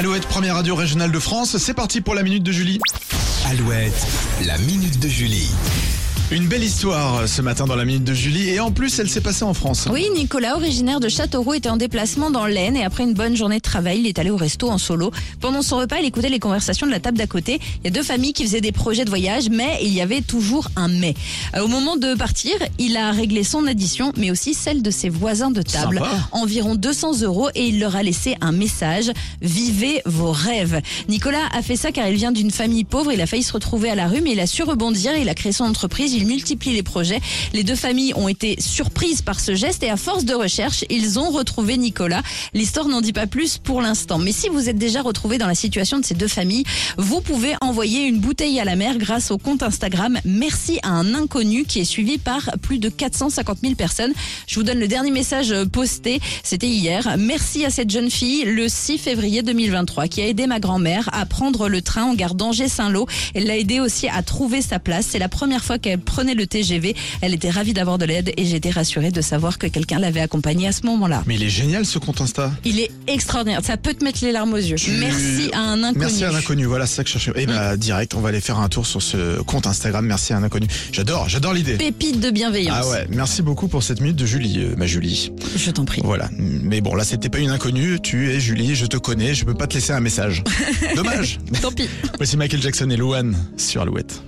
Alouette, première radio régionale de France, c'est parti pour la minute de Julie. Alouette, la minute de Julie. Une belle histoire ce matin dans la minute de Julie et en plus elle s'est passée en France. Oui, Nicolas, originaire de Châteauroux, était en déplacement dans l'Aisne et après une bonne journée de travail, il est allé au resto en solo. Pendant son repas, il écoutait les conversations de la table d'à côté. Il y a deux familles qui faisaient des projets de voyage, mais il y avait toujours un mais. Euh, Au moment de partir, il a réglé son addition, mais aussi celle de ses voisins de table. Sympa. Environ 200 euros et il leur a laissé un message. Vivez vos rêves. Nicolas a fait ça car il vient d'une famille pauvre. Il a failli se retrouver à la rue, mais il a su rebondir. Il a créé son entreprise. Il multiplie les projets. Les deux familles ont été surprises par ce geste et à force de recherche, ils ont retrouvé Nicolas. L'histoire n'en dit pas plus pour l'instant. Mais si vous êtes déjà retrouvé dans la situation de ces deux familles, vous pouvez envoyer une bouteille à la mer grâce au compte Instagram Merci à un inconnu qui est suivi par plus de 450 000 personnes. Je vous donne le dernier message posté. C'était hier. Merci à cette jeune fille le 6 février 2023 qui a aidé ma grand-mère à prendre le train en gare d'Angers-Saint-Lô. Elle l'a aidé aussi à trouver sa place. C'est la première fois qu'elle prenait le TGV. Elle était ravie d'avoir de l'aide et j'étais rassurée de savoir que quelqu'un l'avait accompagnée à ce moment-là. Mais il est génial ce compte Insta. Il est extraordinaire. Ça peut te mettre les larmes aux yeux. Tu- Merci à un inconnu. Merci à un inconnu, voilà c'est ça que je cherchais. Et bah direct, on va aller faire un tour sur ce compte Instagram. Merci à un inconnu. J'adore, j'adore l'idée. Pépite de bienveillance. Ah ouais, merci beaucoup pour cette minute de Julie, euh, ma Julie. Je t'en prie. Voilà. Mais bon, là c'était pas une inconnue, tu es Julie, je te connais, je peux pas te laisser un message. Dommage. Tant pis. Voici Michael Jackson et Louane sur Alouette.